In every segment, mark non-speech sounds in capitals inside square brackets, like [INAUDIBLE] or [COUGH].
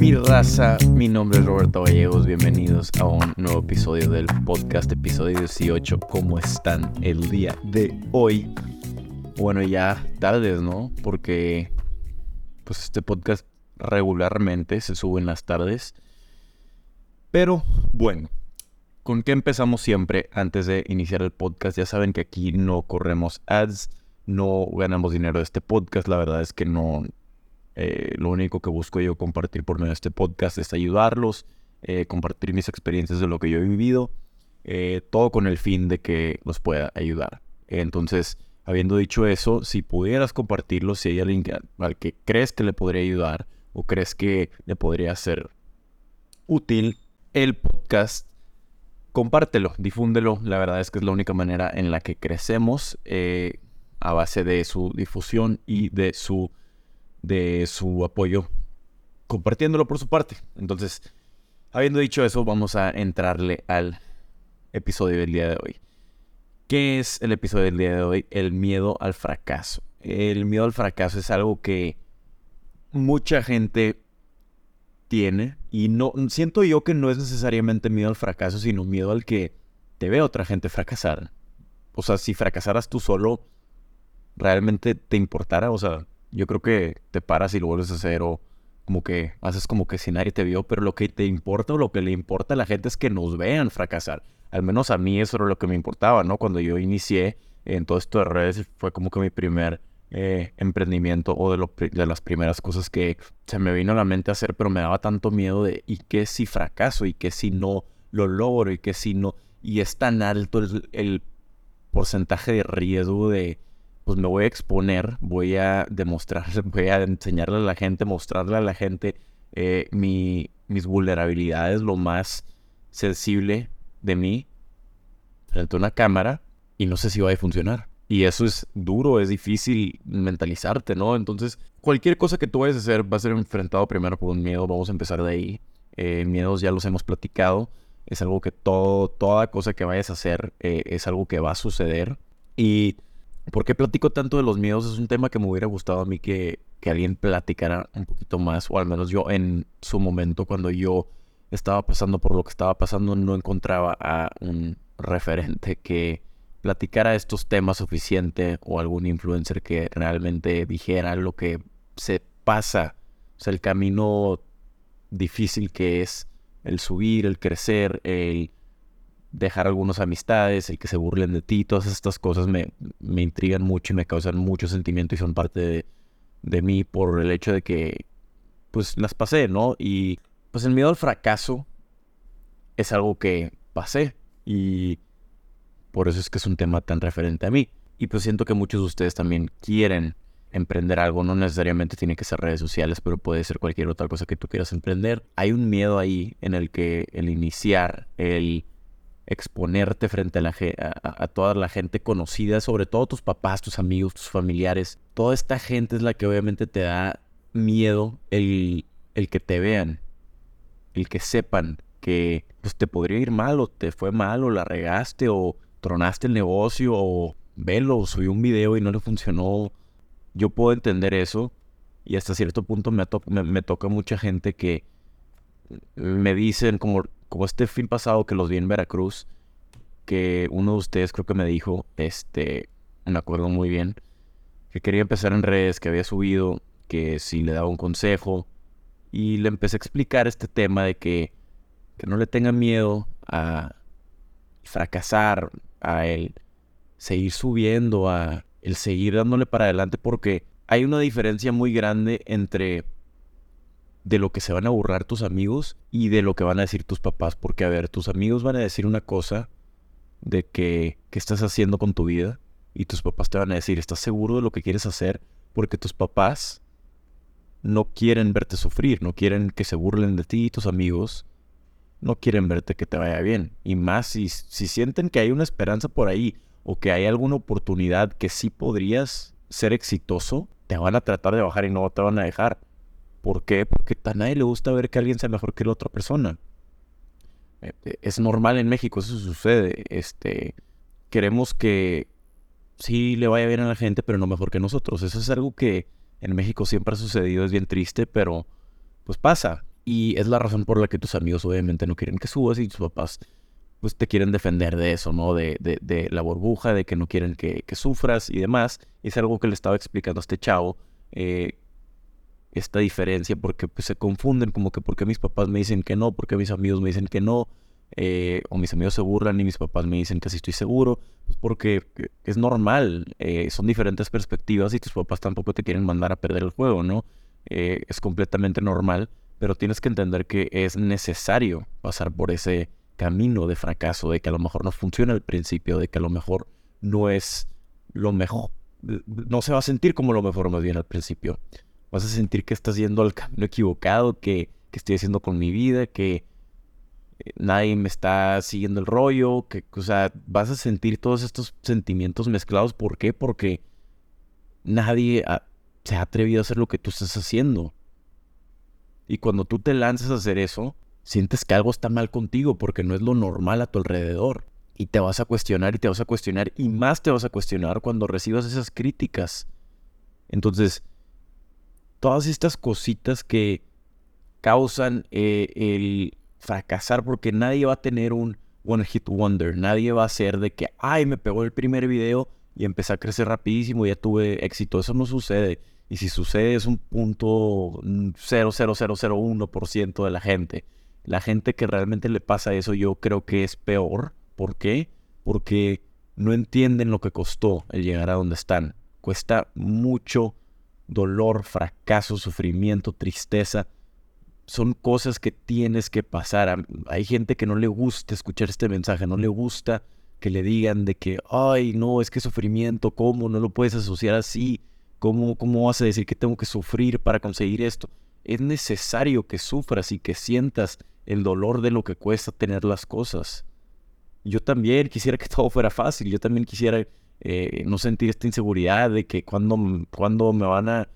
Mi raza, mi nombre es Roberto Gallegos, bienvenidos a un nuevo episodio del podcast, episodio 18. ¿Cómo están el día de hoy? Bueno, ya tardes, ¿no? Porque pues este podcast regularmente se sube en las tardes. Pero bueno, ¿con qué empezamos siempre antes de iniciar el podcast? Ya saben que aquí no corremos ads, no ganamos dinero de este podcast, la verdad es que no, eh, lo único que busco yo compartir por medio de este podcast es ayudarlos, eh, compartir mis experiencias de lo que yo he vivido, eh, todo con el fin de que los pueda ayudar. Entonces, habiendo dicho eso, si pudieras compartirlo, si hay alguien al que crees que le podría ayudar o crees que le podría ser útil el podcast, compártelo, difúndelo. La verdad es que es la única manera en la que crecemos a base de su difusión y de su de su apoyo compartiéndolo por su parte. Entonces, habiendo dicho eso, vamos a entrarle al episodio del día de hoy. ¿Qué es el episodio del día de hoy? El miedo al fracaso. El miedo al fracaso es algo que mucha gente tiene y no siento yo que no es necesariamente miedo al fracaso, sino miedo al que te ve otra gente fracasar. O sea, si fracasaras tú solo, realmente te importara, o sea, yo creo que te paras y lo vuelves a hacer o como que haces como que si nadie te vio, pero lo que te importa o lo que le importa a la gente es que nos vean fracasar. Al menos a mí eso era lo que me importaba, ¿no? Cuando yo inicié en todo esto de redes fue como que mi primer eh, emprendimiento o de, las primeras cosas que se me vino a la mente hacer, pero me daba tanto miedo de ¿y qué si fracaso? ¿y qué si no lo logro? ¿y qué si no? Y es tan alto el porcentaje de riesgo de pues me voy a exponer, voy a demostrar, [LAUGHS] voy a enseñarle a la gente, mostrarle a la gente eh, mi, mis vulnerabilidades, lo más sensible de mí frente a una cámara y no sé si va a funcionar. Y eso es duro, es difícil mentalizarte, ¿no? Entonces, cualquier cosa que tú vayas a hacer va a ser enfrentado primero por un miedo. Vamos a empezar de ahí. Eh, miedos ya los hemos platicado. Es algo que todo, toda cosa que vayas a hacer eh, es algo que va a suceder. Y ¿Por qué platico tanto de los miedos? Es un tema que me hubiera gustado a mí que, alguien platicara un poquito más, o al menos yo en su momento, cuando yo estaba pasando por lo que estaba pasando, no encontraba a un referente que platicara estos temas suficiente o algún influencer que realmente dijera lo que se pasa, o sea, el camino difícil que es el subir, el crecer, el dejar algunas amistades, el que se burlen de ti, todas estas cosas me, me intrigan mucho y me causan mucho sentimiento y son parte de, de, mí por el hecho de que, pues las pasé, ¿no? Y pues el miedo al fracaso es algo que pasé y por eso es que es un tema tan referente a mí. Y pues siento que muchos de ustedes también quieren emprender algo, no necesariamente tiene que ser redes sociales, pero puede ser cualquier otra cosa que tú quieras emprender. Hay un miedo ahí en el que el iniciar, el exponerte frente a, la, a, toda la gente conocida, sobre todo tus papás, tus amigos, tus familiares. Toda esta gente es la que obviamente te da miedo el, el que te vean, el que sepan que pues, te podría ir mal o te fue mal o la regaste o tronaste el negocio o velo, subí un video y no le funcionó. Yo puedo entender eso y hasta cierto punto me, me, me toca mucha gente que me dicen como como este fin pasado que los vi en Veracruz, que uno de ustedes creo que me dijo, este, me acuerdo muy bien, que quería empezar en redes, que había subido, que si le daba un consejo, y le empecé a explicar este tema de que, que no le tenga miedo a fracasar, a el seguir subiendo, a el seguir dándole para adelante, porque hay una diferencia muy grande entre de lo que se van a burlar tus amigos y de lo que van a decir tus papás. Porque, a ver, tus amigos van a decir una cosa de que, ¿qué estás haciendo con tu vida? Y tus papás te van a decir, ¿estás seguro de lo que quieres hacer? Porque tus papás no quieren verte sufrir, no quieren que se burlen de ti y tus amigos no quieren verte que te vaya bien. Y más si, si sienten que hay una esperanza por ahí o que hay alguna oportunidad que sí podrías ser exitoso, te van a tratar de bajar y no te van a dejar. ¿Por qué? Porque a nadie le gusta ver que alguien sea mejor que la otra persona. Eh, eh, es normal en México, eso sucede. Este, queremos que sí le vaya bien a la gente, pero no mejor que nosotros. Eso es algo que en México siempre ha sucedido, es bien triste, pero pues pasa. Y es la razón por la que tus amigos obviamente no quieren que subas y tus papás pues te quieren defender de eso, ¿no? De, de, la burbuja, de que no quieren que, sufras y demás. Es algo que le estaba explicando a este chavo, eh, esta diferencia, porque pues, se confunden como que porque mis papás me dicen que no, porque mis amigos me dicen que no, eh, o mis amigos se burlan y mis papás me dicen que sí estoy seguro, pues porque es normal, eh, son diferentes perspectivas y tus papás tampoco te quieren mandar a perder el juego, ¿no? es completamente normal, pero tienes que entender que es necesario pasar por ese camino de fracaso, de que a lo mejor no funciona al principio, de que a lo mejor no es lo mejor, no se va a sentir como lo mejor más bien al principio. Vas a sentir que estás yendo al camino equivocado, que, estoy haciendo con mi vida, que eh, nadie me está siguiendo el rollo, que, o sea, vas a sentir todos estos sentimientos mezclados. ¿Por qué? Porque nadie se ha atrevido a hacer lo que tú estás haciendo. Y cuando tú te lanzas a hacer eso, sientes que algo está mal contigo porque no es lo normal a tu alrededor. Y te vas a cuestionar y te vas a cuestionar y más te vas a cuestionar cuando recibas esas críticas. Entonces, todas estas cositas que causan eh, el fracasar porque nadie va a tener un one hit wonder, nadie va a ser de que, ay, me pegó el primer video y empecé a crecer rapidísimo y ya tuve éxito. Eso no sucede. Y si sucede es un punto 0,0001% de la gente. La gente que realmente le pasa eso yo creo que es peor. ¿Por qué? Porque no entienden lo que costó el llegar a donde están. Cuesta mucho dolor, fracaso, sufrimiento, tristeza. Son cosas que tienes que pasar. Hay gente que no le gusta escuchar este mensaje, no le gusta que le digan de que, ay, no, es que sufrimiento, ¿cómo? No lo puedes asociar así. ¿Cómo, ¿Cómo vas a decir que tengo que sufrir para conseguir esto? Es necesario que sufras y que sientas el dolor de lo que cuesta tener las cosas. Yo también quisiera que [LAUGHS] todo fuera fácil, yo también quisiera eh, no sentir esta inseguridad de que cuando, cuando me van a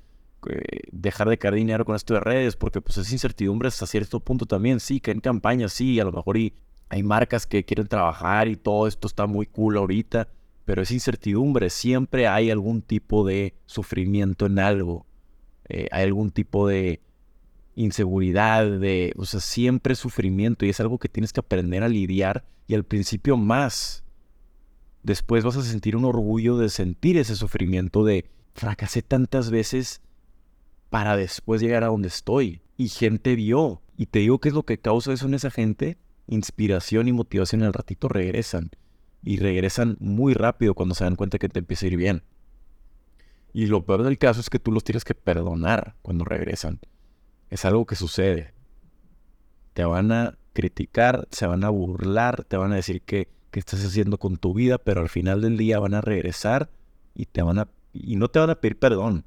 eh, dejar de caer dinero con esto de redes, porque pues es incertidumbre hasta cierto punto también, sí, que en campaña sí, a lo mejor y hay marcas que quieren trabajar y todo esto está muy cool ahorita, pero es incertidumbre, siempre hay algún tipo de sufrimiento en algo, eh, hay algún tipo de inseguridad, de, o sea, siempre sufrimiento y es algo que tienes que aprender a lidiar y al principio más. Después vas a sentir un orgullo de sentir ese sufrimiento de fracasé tantas veces para después llegar a donde estoy. Y gente vio. Y te digo que es lo que causa eso en esa gente. Inspiración y motivación al ratito regresan. Y regresan muy rápido cuando se dan cuenta que te empieza a ir bien. Y lo peor del caso es que tú los tienes que perdonar cuando regresan es algo que sucede. Te van a criticar, se van a burlar, te van a decir que, estás haciendo con tu vida, pero al final del día van a regresar y te van a y no te van a pedir perdón.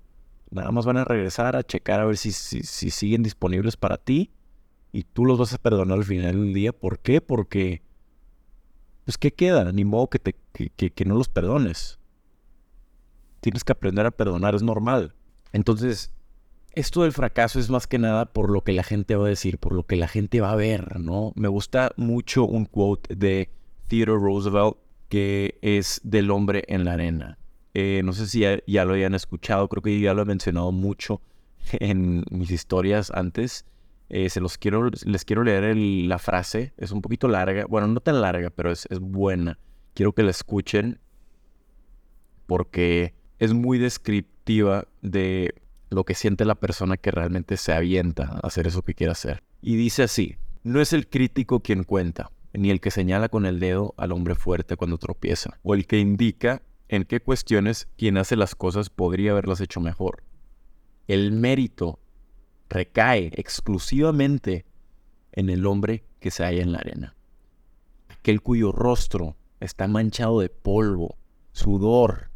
Nada más van a regresar a checar a ver si, si, siguen disponibles para ti y tú los vas a perdonar al final del día. ¿Por qué? Porque, pues, ¿qué queda? Ni modo que, te, que, que no los perdones. Tienes que aprender a perdonar, es normal. Entonces, esto del fracaso es más que nada por lo que la gente va a decir, por lo que la gente va a ver, ¿no? Me gusta mucho un quote de Theodore Roosevelt que es del hombre en la arena. Eh, no sé si ya, lo hayan escuchado, creo que ya lo he mencionado mucho [LAUGHS] en mis historias antes. Eh, se los quiero, les quiero leer la frase, es un poquito larga, bueno, no tan larga, pero es, es buena. Quiero que la escuchen porque es muy descriptiva de lo que siente la persona que realmente se avienta a hacer eso que quiere hacer. Y dice así, no es el crítico quien cuenta, ni el que señala con el dedo al hombre fuerte cuando tropieza, o el que indica en qué cuestiones quien hace las cosas podría haberlas hecho mejor. El mérito recae exclusivamente en el hombre que se halla en la arena, aquel cuyo rostro está manchado de polvo, sudor,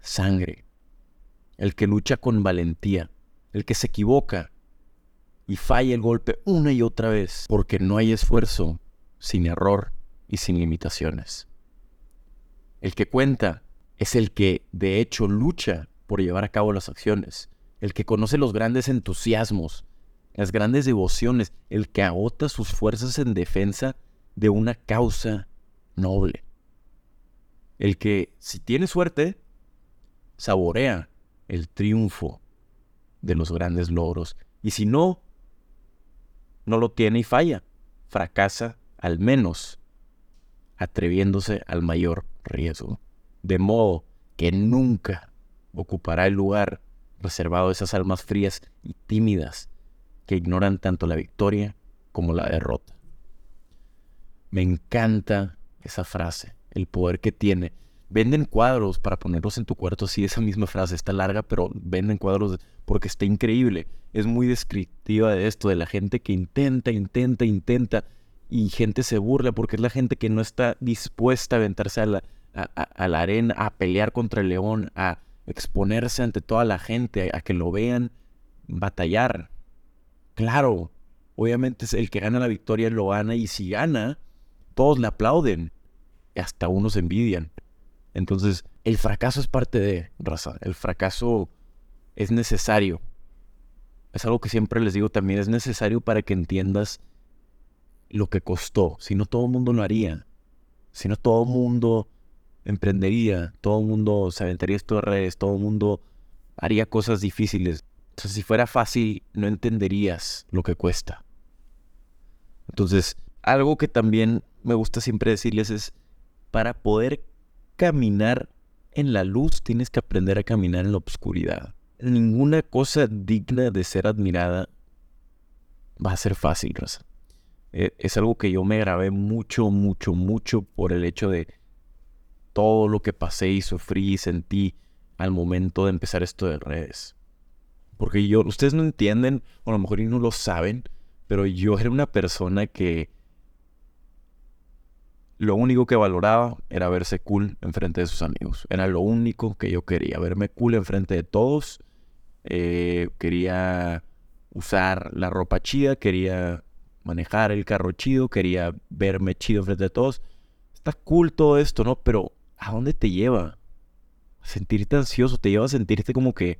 sangre, el que lucha con valentía, el que se equivoca y falla el golpe una y otra vez, porque no hay esfuerzo sin error y sin limitaciones. El que cuenta es el que de hecho lucha por llevar a cabo las acciones, el que conoce los grandes entusiasmos, las grandes devociones, el que agota sus fuerzas en defensa de una causa noble. El que, si tiene suerte, saborea el triunfo de los grandes logros. Y si no, no lo tiene y falla. Fracasa al menos atreviéndose al mayor riesgo. De modo que nunca ocupará el lugar reservado a esas almas frías y tímidas que ignoran tanto la victoria como la derrota. Me encanta esa frase, el poder que tiene. Venden cuadros para ponerlos en tu cuarto, sí, esa misma frase está larga, pero venden cuadros porque está increíble. Es muy descriptiva de esto, de la gente que intenta, intenta, intenta y gente se burla porque es la gente que no está dispuesta a aventarse a la, a, la arena, a pelear contra el león, a exponerse ante toda la gente, a, que lo vean batallar. Claro, obviamente el que gana la victoria lo gana y si gana, todos le aplauden. Hasta unos envidian. Entonces, el fracaso es parte de raza. El fracaso es necesario. Es algo que siempre les digo también, es necesario para que entiendas lo que costó. Si no, todo el mundo lo haría. Si no, todo el mundo emprendería, todo el mundo se aventaría estos redes, todo el mundo haría cosas difíciles. Entonces, si fuera fácil, no entenderías lo que cuesta. Entonces, algo que también me gusta siempre decirles es, para poder caminar en la luz, tienes que aprender a caminar en la oscuridad. Ninguna cosa digna de ser admirada va a ser fácil, Rosa. Eh, es algo que yo me grabé mucho, mucho, mucho por el hecho de todo lo que pasé y sufrí y sentí al momento de empezar esto de redes. Porque yo, ustedes no entienden, o a lo mejor no lo saben, pero yo era una persona que lo único que valoraba era verse cool enfrente de sus amigos. Era lo único que yo quería, verme cool enfrente de todos. Eh, quería usar la ropa chida, quería manejar el carro chido, quería verme chido frente a todos. Está cool todo esto, ¿no? Pero ¿a dónde te lleva? Sentirte ansioso, te lleva a sentirte como que...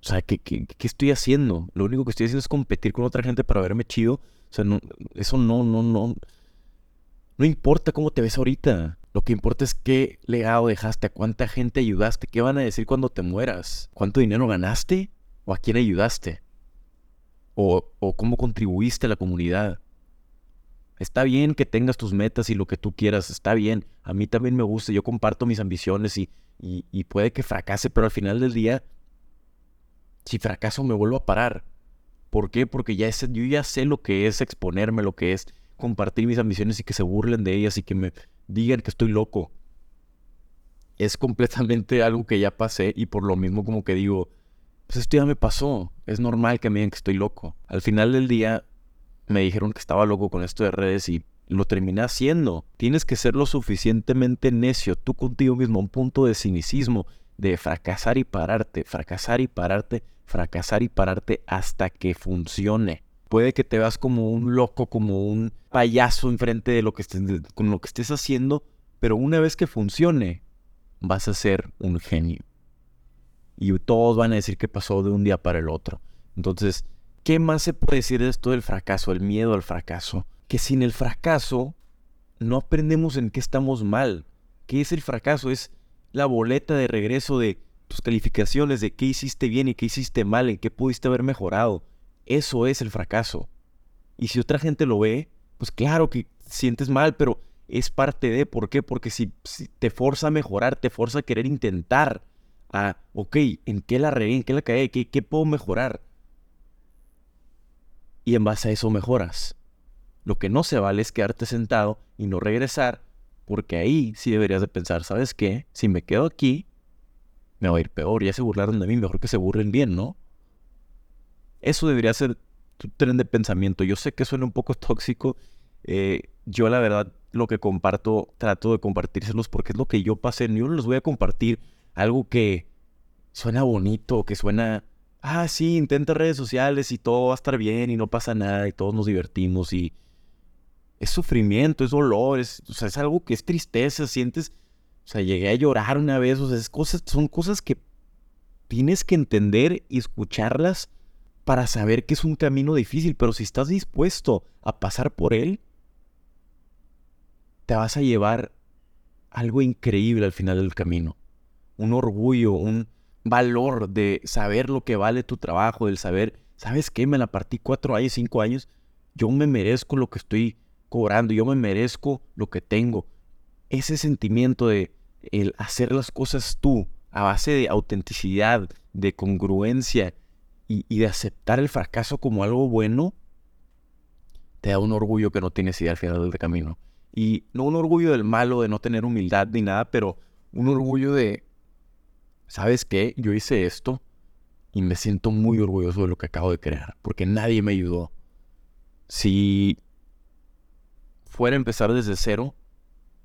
O sea, ¿qué, qué, estoy haciendo? Lo único que estoy haciendo es competir con otra gente para verme chido. O sea, no, eso no, no, no... No importa cómo te ves ahorita. Lo que importa es qué legado dejaste, a cuánta gente ayudaste, qué van a decir cuando te mueras, cuánto dinero ganaste o a quién ayudaste o, cómo contribuiste a la comunidad. Está bien que tengas tus metas y lo que tú quieras, está bien. A mí también me gusta, yo comparto mis ambiciones y, y, puede que fracase, pero al final del día, si fracaso me vuelvo a parar. ¿Por qué? Porque ya yo ya sé lo que es exponerme, lo que es compartir mis ambiciones y que se burlen de ellas y que me digan que estoy loco. Es completamente algo que ya pasé y por lo mismo como que digo, pues esto ya me pasó. Es normal que me digan que estoy loco. Al final del día me dijeron que estaba loco con esto de redes y lo terminé haciendo. Tienes que ser lo suficientemente necio tú contigo mismo, un punto de cinicismo, de fracasar y pararte, fracasar y pararte, fracasar y pararte hasta que funcione. Puede que te veas como un loco, como un payaso enfrente de lo que estés, con lo que estés haciendo, pero una vez que funcione, vas a ser un genio y todos van a decir que pasó de un día para el otro. Entonces, ¿qué más se puede decir de esto del fracaso, el miedo al fracaso? Que sin el fracaso no aprendemos en qué estamos mal. ¿Qué es el fracaso? Es la boleta de regreso de tus calificaciones, de qué hiciste bien y qué hiciste mal, en qué pudiste haber mejorado. Eso es el fracaso. Y si otra gente lo ve, pues claro que sientes mal, pero es parte de, ¿por qué? Porque si, si te forza a mejorar, te forza a querer intentar a, ok, ¿en qué la regué? ¿En qué la caí? ¿Qué, ¿Qué puedo mejorar? Y en base a eso mejoras. Lo que no se vale es quedarte sentado y no regresar, porque ahí sí deberías de pensar, ¿sabes qué? Si me quedo aquí, me va a ir peor. Ya se burlaron de mí, mejor que se burlen bien, ¿no? Eso debería ser tu tren de pensamiento. Yo sé que suena un poco tóxico. Eh, yo la verdad lo que comparto, trato de compartírselos porque es lo que yo pasé. Yo no los voy a compartir algo que suena bonito, que suena, ah, sí, intenta redes sociales y todo va a estar bien y no pasa nada y todos nos divertimos y es sufrimiento, es dolor, es, o sea, es algo que es tristeza, sientes, o sea, llegué a llorar una vez, o sea, es cosas, son cosas que tienes que entender y escucharlas para saber que es un camino difícil, pero si estás dispuesto a pasar por él, te vas a llevar algo increíble al final del camino un orgullo, un valor de saber lo que vale tu trabajo, del saber ¿sabes qué? Me la partí cuatro años, cinco años. Yo me merezco lo que estoy cobrando, yo me merezco lo que tengo. Ese sentimiento de el hacer las cosas tú, a base de autenticidad, de congruencia y, y de aceptar el fracaso como algo bueno, te da un orgullo que no tienes idea al final del camino. Y no un orgullo del malo, de no tener humildad ni nada, pero un orgullo de, ¿sabes qué? Yo hice esto y me siento muy orgulloso de lo que acabo de crear, porque nadie me ayudó. Si fuera a empezar desde cero,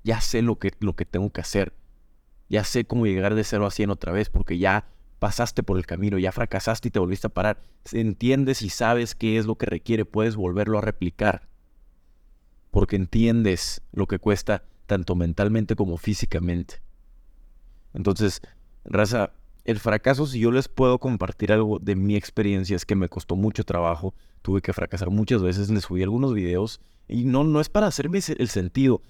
ya sé lo que, lo que tengo que hacer. Ya sé cómo llegar de cero a cien otra vez, porque ya pasaste por el camino, ya fracasaste y te volviste a parar. Entiendes y sabes qué es lo que requiere, puedes volverlo a replicar porque entiendes lo que cuesta tanto mentalmente como físicamente. Entonces, raza, el fracaso, si yo les puedo compartir algo de mi experiencia, es que me costó mucho trabajo, tuve que fracasar muchas veces, les subí algunos videos y no, no es para hacerme el sentido,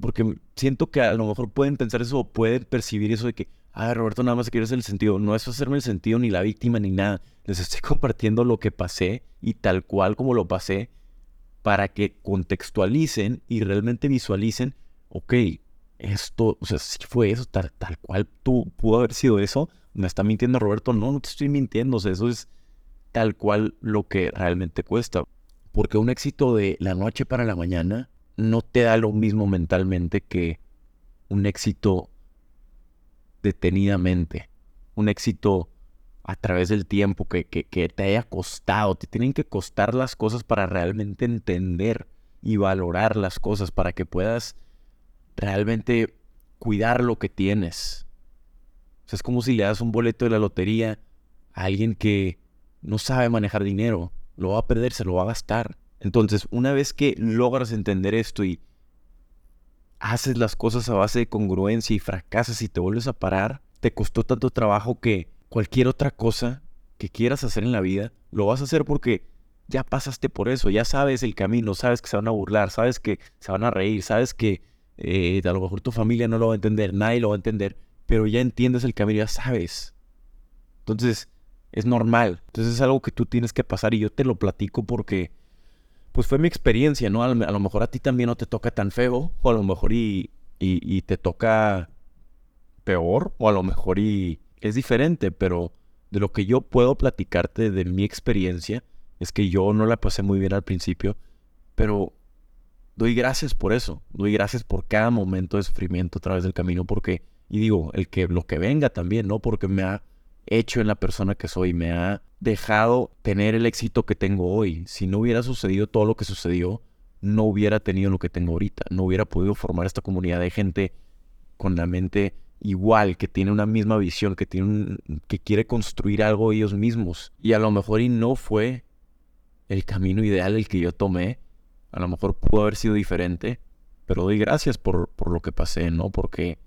porque siento que a lo mejor pueden pensar eso o pueden percibir eso de que, ah, Roberto, nada más quiero hacer el sentido. No es hacerme el sentido ni la víctima ni nada. Les estoy [LAUGHS] compartiendo lo que pasé y tal cual como lo pasé para que contextualicen y realmente visualicen, ok, esto, o sea, si fue eso, tal, cual tú pudo haber sido eso, me está mintiendo Roberto, no, no te estoy mintiendo, o sea, eso es tal cual lo que realmente cuesta. Porque un éxito de la noche para la mañana no te da lo mismo mentalmente que un éxito detenidamente, un éxito a través del tiempo, que, que, te haya costado. Te tienen que costar las cosas para realmente entender y valorar las cosas, para que puedas realmente cuidar lo que tienes. O sea, es como si le das un boleto de la lotería a alguien que no sabe manejar dinero. Lo va a perder, se lo va a gastar. Entonces, una vez que logras entender esto y haces las cosas a base de congruencia y fracasas y te vuelves a parar, te costó tanto trabajo que cualquier otra cosa que quieras hacer en la vida, lo vas a hacer porque ya pasaste por eso, ya sabes el camino, sabes que se van a burlar, sabes que se van a reír, sabes que eh, a lo mejor tu familia no lo va a entender, nadie lo va a entender, pero ya entiendes el camino, ya sabes. Entonces, es normal. Entonces es algo que tú tienes que pasar y yo te lo platico porque, pues fue mi experiencia, ¿no? A lo, mejor a ti también no te toca tan feo, o a lo mejor y, y te toca peor, o a lo mejor y es diferente, pero de lo que yo puedo platicarte de mi experiencia es que yo no la pasé muy bien al principio, pero doy gracias por eso, doy gracias por cada momento de sufrimiento a través del camino, porque, y digo, el que lo que venga también, ¿no? Porque me ha hecho en la persona que soy, me ha dejado tener el éxito que tengo hoy. Si no hubiera sucedido todo lo que sucedió, no hubiera tenido lo que tengo ahorita, no hubiera podido formar esta comunidad de gente con la mente igual, que tiene una misma visión, que, tiene que quiere construir algo ellos mismos. Y a lo mejor y no fue el camino ideal el que yo tomé. A lo mejor pudo haber sido diferente. Pero doy gracias por, por lo que pasé, ¿no? Porque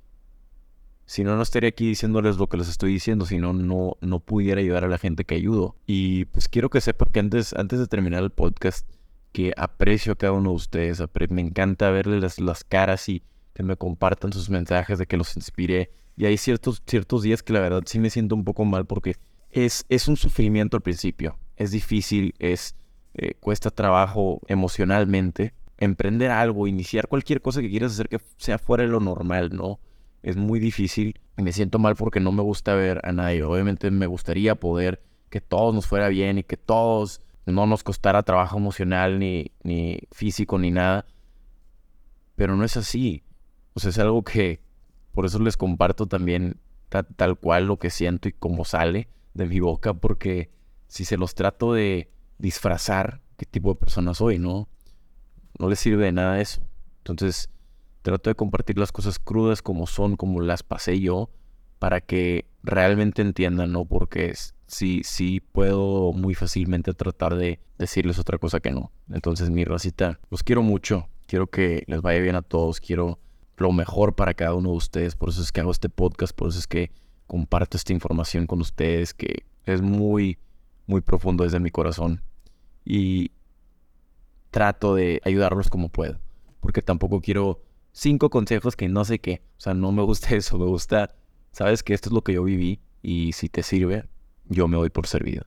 si no, no estaría aquí diciéndoles lo que les estoy diciendo, si no, no, no pudiera ayudar a la gente que ayudo. Y pues quiero que sepan que antes, antes de terminar el podcast, que aprecio a cada uno de ustedes. Me encanta verles las caras y que me compartan sus mensajes, de que los inspire. Y hay ciertos, ciertos días que la verdad sí me siento un poco mal porque es, es un sufrimiento al principio. Es difícil, es eh, cuesta trabajo emocionalmente. Emprender algo, iniciar cualquier cosa que quieras hacer que sea fuera de lo normal, ¿no? Es muy difícil me siento mal porque no me gusta ver a nadie. Obviamente me gustaría poder que todos nos fuera bien y que todos no nos costara trabajo emocional ni, ni físico ni nada. Pero no es así. O sea, es algo que por eso les comparto también tal cual lo que siento y cómo sale de mi boca, porque si se los trato de disfrazar qué tipo de persona soy, ¿no? No les sirve de nada eso. Entonces, trato de compartir las cosas crudas como son, como las pasé yo, para que realmente entiendan, ¿no? Porque sí, sí puedo muy fácilmente tratar de decirles otra cosa que no. Entonces, mi racita, los quiero mucho. Quiero que les vaya bien a todos. Quiero lo mejor para cada uno de ustedes. Por eso es que hago este podcast, por eso es que comparto esta información con ustedes, que es muy, muy profundo desde mi corazón. Y trato de ayudarlos como puedo. Porque tampoco quiero cinco consejos que no sé qué. O sea, no me gusta [LAUGHS] eso. Me gusta, sabes que esto es lo que yo viví y si te sirve, yo me doy por servido.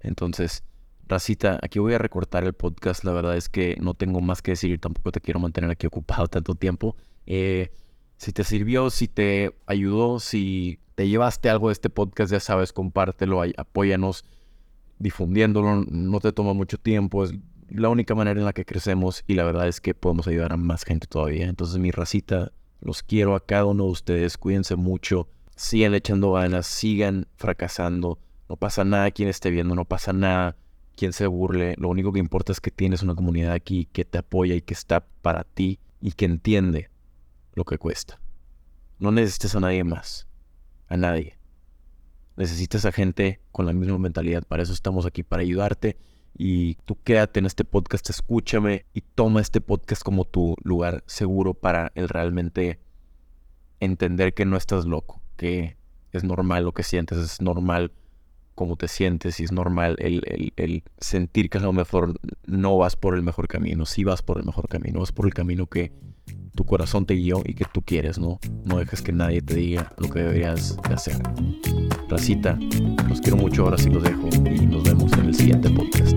Entonces, Racita, aquí voy a recortar el podcast. La verdad es que no tengo más que decir. Tampoco te quiero mantener aquí ocupado tanto tiempo. Eh, si te sirvió, si te ayudó, si te llevaste algo de este podcast, ya sabes, compártelo, apóyanos difundiéndolo. No te toma mucho tiempo. Es la única manera en la que crecemos y la verdad es que podemos ayudar a más gente todavía. Entonces, mi racita, los quiero a cada uno de ustedes. Cuídense mucho. Sigan echando ganas, sigan fracasando. No pasa nada quien esté viendo, no pasa nada quien se burle. Lo único que importa es que tienes una comunidad aquí que te apoya y que está para ti y que entiende lo que cuesta. No necesitas a nadie más, a nadie. Necesitas a gente con la misma mentalidad. Para eso estamos aquí, para ayudarte. Y tú quédate en este podcast, escúchame y toma este podcast como tu lugar seguro para el realmente entender que no estás loco, que es normal lo que sientes, es normal cómo te sientes y es normal el, sentir que a lo mejor no vas por el mejor camino, si vas por el mejor camino, vas por el camino que tu corazón te guió y que tú quieres, ¿no? No dejes que nadie te diga lo que deberías de hacer. Racita, los quiero mucho, ahora sí los dejo y nos vemos en el siguiente podcast.